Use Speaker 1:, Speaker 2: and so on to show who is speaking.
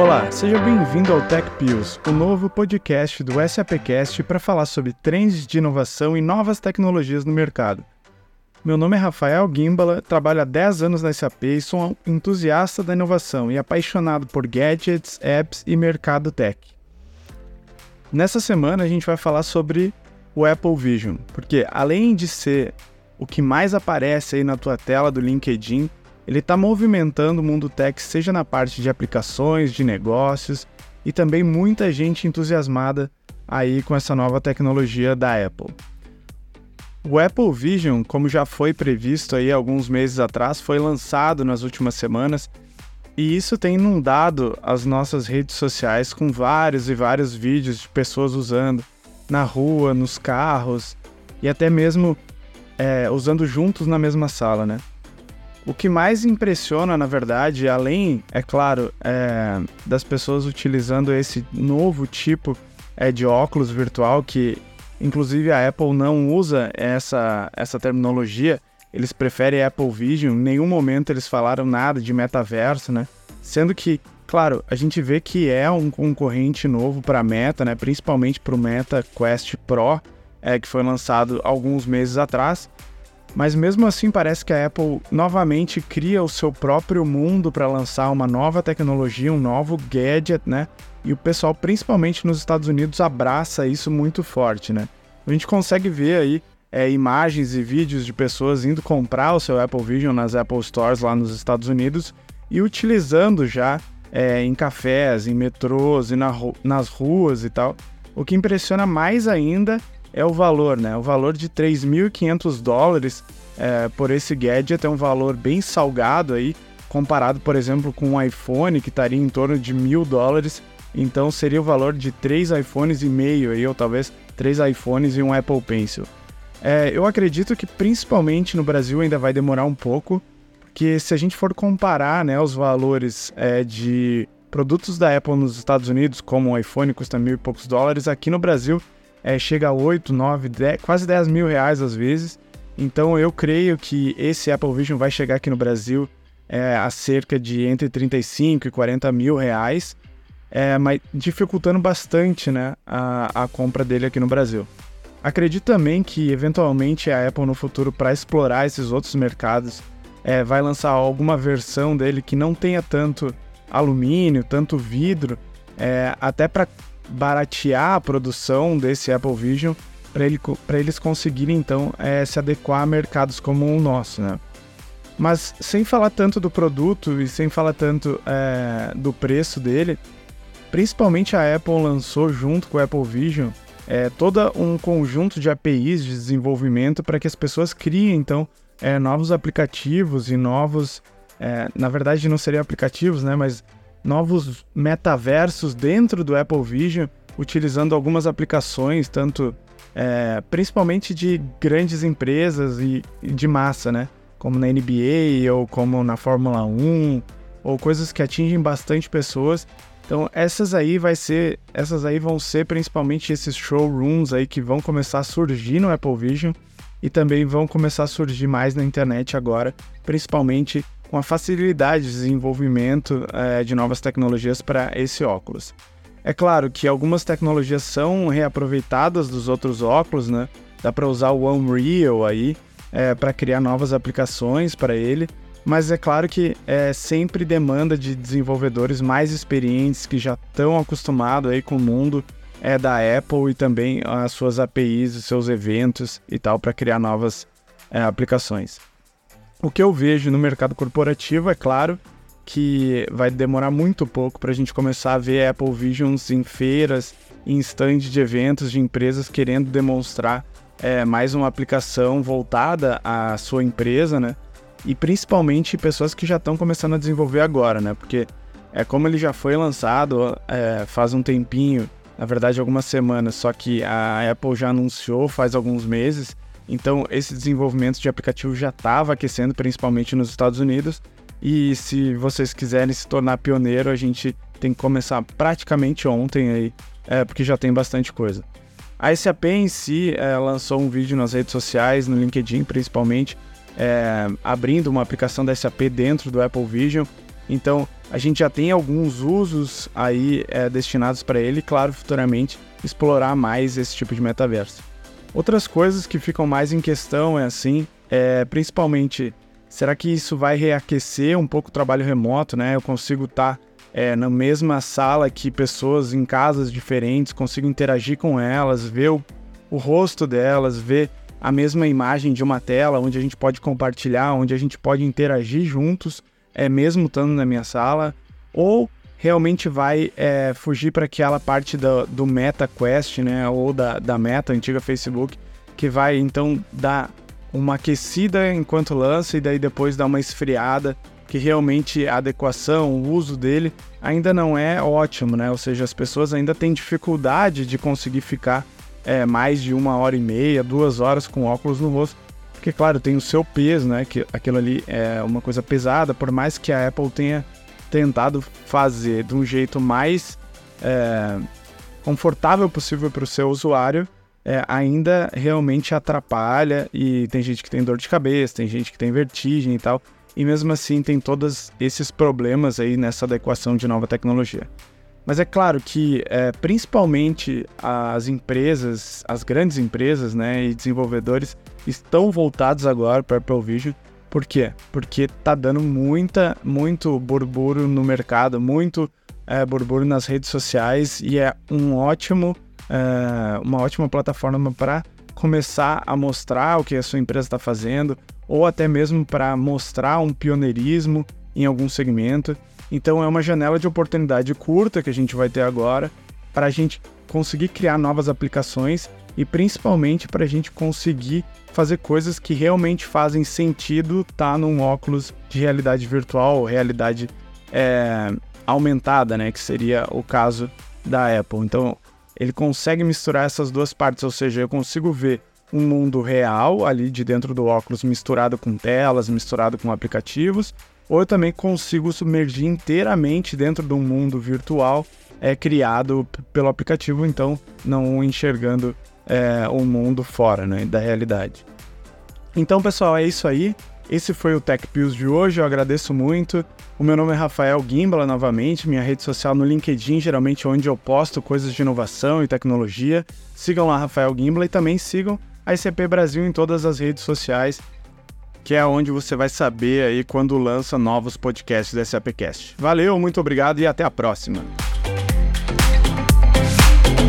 Speaker 1: Olá, seja bem-vindo ao Tech Pills, o novo podcast do SAPcast para falar sobre trends de inovação e novas tecnologias no mercado. Meu nome é Rafael Gimbala, trabalho há 10 anos na SAP e sou um entusiasta da inovação e apaixonado por gadgets, apps e mercado tech. Nessa semana a gente vai falar sobre o Apple Vision, porque além de ser o que mais aparece aí na tua tela do LinkedIn, ele está movimentando o mundo tech, seja na parte de aplicações, de negócios e também muita gente entusiasmada aí com essa nova tecnologia da Apple. O Apple Vision, como já foi previsto aí alguns meses atrás, foi lançado nas últimas semanas e isso tem inundado as nossas redes sociais com vários e vários vídeos de pessoas usando na rua, nos carros e até mesmo é, usando juntos na mesma sala, né? O que mais impressiona, na verdade, além, é claro, é, das pessoas utilizando esse novo tipo é, de óculos virtual que Inclusive a Apple não usa essa, essa terminologia, eles preferem Apple Vision, em nenhum momento eles falaram nada de metaverso, né? Sendo que, claro, a gente vê que é um concorrente novo para a Meta, né? Principalmente para o Meta Quest Pro, é, que foi lançado alguns meses atrás. Mas mesmo assim parece que a Apple novamente cria o seu próprio mundo para lançar uma nova tecnologia, um novo gadget, né? E o pessoal, principalmente nos Estados Unidos, abraça isso muito forte, né? A gente consegue ver aí é, imagens e vídeos de pessoas indo comprar o seu Apple Vision nas Apple Stores lá nos Estados Unidos e utilizando já é, em cafés, em metrôs e na, nas ruas e tal. O que impressiona mais ainda é o valor, né? O valor de 3.500 dólares é, por esse gadget é um valor bem salgado aí, comparado, por exemplo, com um iPhone que estaria em torno de mil dólares. Então seria o valor de três iPhones e meio aí, ou talvez três iPhones e um Apple Pencil. É, eu acredito que principalmente no Brasil ainda vai demorar um pouco, porque se a gente for comparar né, os valores é, de produtos da Apple nos Estados Unidos, como um iPhone custa mil e poucos dólares, aqui no Brasil é, chega a 8, 9, 10, quase 10 mil reais às vezes. Então eu creio que esse Apple Vision vai chegar aqui no Brasil é, a cerca de entre 35 e 40 mil reais é, mas dificultando bastante né, a, a compra dele aqui no Brasil. Acredito também que, eventualmente, a Apple no futuro, para explorar esses outros mercados, é, vai lançar alguma versão dele que não tenha tanto alumínio, tanto vidro, é, até para baratear a produção desse Apple Vision, para ele, eles conseguirem então é, se adequar a mercados como o nosso. Né? Mas sem falar tanto do produto e sem falar tanto é, do preço dele, Principalmente a Apple lançou junto com o Apple Vision é, todo um conjunto de APIs de desenvolvimento para que as pessoas criem então é, novos aplicativos e novos, é, na verdade não seriam aplicativos, né, mas novos metaversos dentro do Apple Vision, utilizando algumas aplicações, tanto é, principalmente de grandes empresas e, e de massa, né, como na NBA ou como na Fórmula 1 ou coisas que atingem bastante pessoas. Então essas aí vai ser, essas aí vão ser principalmente esses showrooms aí que vão começar a surgir no Apple Vision e também vão começar a surgir mais na internet agora, principalmente com a facilidade de desenvolvimento é, de novas tecnologias para esse óculos. É claro que algumas tecnologias são reaproveitadas dos outros óculos, né? Dá para usar o Unreal aí é, para criar novas aplicações para ele, mas é claro que é sempre demanda de desenvolvedores mais experientes que já estão acostumados aí com o mundo é da Apple e também as suas APIs, os seus eventos e tal para criar novas é, aplicações. O que eu vejo no mercado corporativo é claro que vai demorar muito pouco para a gente começar a ver Apple Visions em feiras, em stands de eventos de empresas querendo demonstrar é, mais uma aplicação voltada à sua empresa, né? e principalmente pessoas que já estão começando a desenvolver agora, né? Porque é como ele já foi lançado é, faz um tempinho, na verdade algumas semanas, só que a Apple já anunciou faz alguns meses, então esse desenvolvimento de aplicativo já estava aquecendo, principalmente nos Estados Unidos. E se vocês quiserem se tornar pioneiro, a gente tem que começar praticamente ontem aí, é, porque já tem bastante coisa. A SAP em si é, lançou um vídeo nas redes sociais, no LinkedIn principalmente, é, abrindo uma aplicação da SAP dentro do Apple Vision Então, a gente já tem alguns usos aí é, destinados para ele, claro, futuramente explorar mais esse tipo de metaverso. Outras coisas que ficam mais em questão é assim, é, principalmente, será que isso vai reaquecer um pouco o trabalho remoto, né? Eu consigo estar tá, é, na mesma sala que pessoas em casas diferentes, consigo interagir com elas, ver o, o rosto delas, ver a mesma imagem de uma tela onde a gente pode compartilhar, onde a gente pode interagir juntos é, mesmo estando na minha sala, ou realmente vai é, fugir para aquela parte do, do Meta Quest, né, ou da, da Meta, antiga Facebook, que vai então dar uma aquecida enquanto lança e daí depois dar uma esfriada, que realmente a adequação, o uso dele ainda não é ótimo, né? Ou seja, as pessoas ainda têm dificuldade de conseguir ficar é, mais de uma hora e meia, duas horas com óculos no rosto, porque, claro, tem o seu peso, né? Que aquilo ali é uma coisa pesada, por mais que a Apple tenha tentado fazer de um jeito mais é, confortável possível para o seu usuário, é, ainda realmente atrapalha e tem gente que tem dor de cabeça, tem gente que tem vertigem e tal, e mesmo assim tem todos esses problemas aí nessa adequação de nova tecnologia. Mas é claro que, é, principalmente as empresas, as grandes empresas né, e desenvolvedores, estão voltados agora para Apple Vision. Por quê? Porque tá dando muita, muito burburo no mercado, muito é, burburo nas redes sociais e é um ótimo, é, uma ótima plataforma para começar a mostrar o que a sua empresa está fazendo ou até mesmo para mostrar um pioneirismo em algum segmento. Então é uma janela de oportunidade curta que a gente vai ter agora para a gente conseguir criar novas aplicações e principalmente para a gente conseguir fazer coisas que realmente fazem sentido estar tá num óculos de realidade virtual ou realidade é, aumentada, né? Que seria o caso da Apple. Então ele consegue misturar essas duas partes, ou seja, eu consigo ver um mundo real ali de dentro do óculos misturado com telas, misturado com aplicativos, ou eu também consigo submergir inteiramente dentro de um mundo virtual é criado pelo aplicativo, então não enxergando é, o mundo fora né, da realidade. Então, pessoal, é isso aí. Esse foi o Tech Pills de hoje. Eu agradeço muito. O meu nome é Rafael Gimbala, novamente. Minha rede social no LinkedIn, geralmente onde eu posto coisas de inovação e tecnologia. Sigam lá, Rafael Gimbala, e também sigam a ICP Brasil em todas as redes sociais que é onde você vai saber aí quando lança novos podcasts do SAPcast. Valeu, muito obrigado e até a próxima.